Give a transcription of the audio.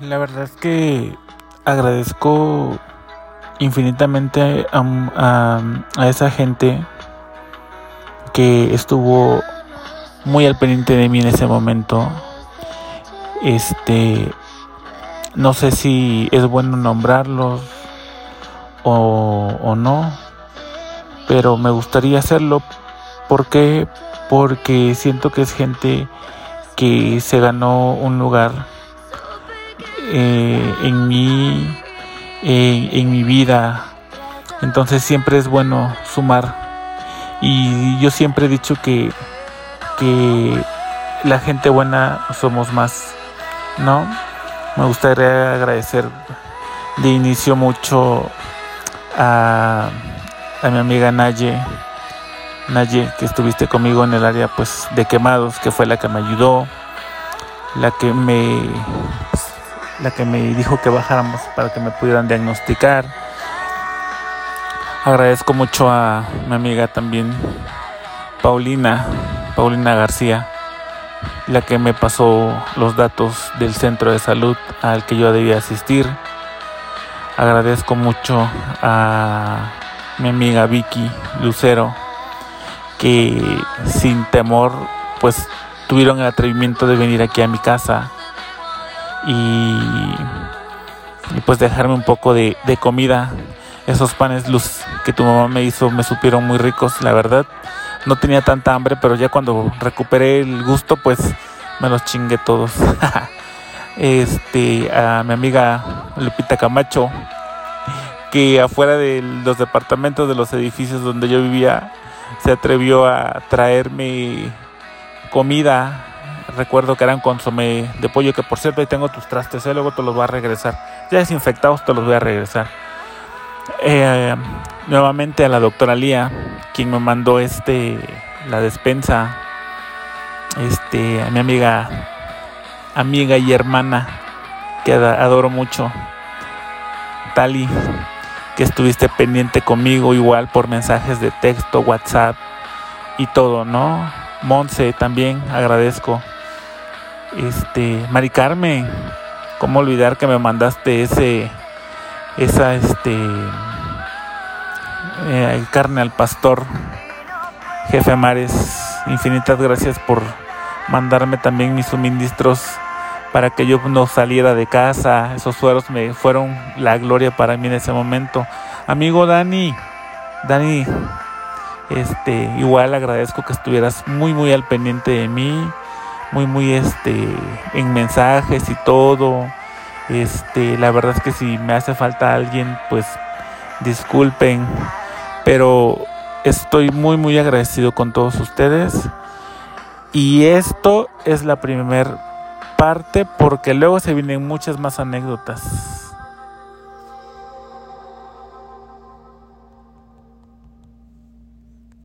La verdad es que agradezco infinitamente a, esa gente que estuvo muy al pendiente de mí en ese momento. Este, no sé si es bueno nombrarlos o, o no, pero me gustaría hacerlo. ¿Por qué? Porque siento que es gente que se ganó un lugar eh, en mi en mi vida. Entonces siempre es bueno sumar. Y yo siempre he dicho que que la gente buena somos más no me gustaría agradecer de inicio mucho a, a mi amiga Naye Naye que estuviste conmigo en el área pues de quemados que fue la que me ayudó la que me la que me dijo que bajáramos para que me pudieran diagnosticar. Agradezco mucho a mi amiga también, Paulina, Paulina García, la que me pasó los datos del centro de salud al que yo debía asistir. Agradezco mucho a mi amiga Vicky Lucero, que sin temor, pues tuvieron el atrevimiento de venir aquí a mi casa y, pues dejarme un poco de, comida. Esos panes luz que tu mamá me hizo me supieron muy ricos, la verdad. No tenía tanta hambre, pero ya cuando recuperé el gusto, pues me los chingué todos. este, a mi amiga Lupita Camacho, que afuera de los departamentos de los edificios donde yo vivía, se atrevió a traerme comida recuerdo que eran consomé de pollo, que por cierto ahí tengo tus trastes, ¿eh? luego te los voy a regresar. Ya desinfectados te los voy a regresar. Eh, nuevamente a la doctora Lía, quien me mandó este la despensa. Este, a mi amiga, amiga y hermana, que adoro mucho. Tali, que estuviste pendiente conmigo igual por mensajes de texto, WhatsApp y todo, ¿no? Monse también agradezco este, Mari Carmen, cómo olvidar que me mandaste ese, esa, este, eh, carne al pastor, jefe Mares, infinitas gracias por mandarme también mis suministros para que yo no saliera de casa. Esos sueros me fueron la gloria para mí en ese momento. Amigo Dani, Dani, este, igual agradezco que estuvieras muy muy al pendiente de mí muy muy este en mensajes y todo. Este, la verdad es que si me hace falta alguien, pues disculpen, pero estoy muy muy agradecido con todos ustedes. Y esto es la primera parte porque luego se vienen muchas más anécdotas.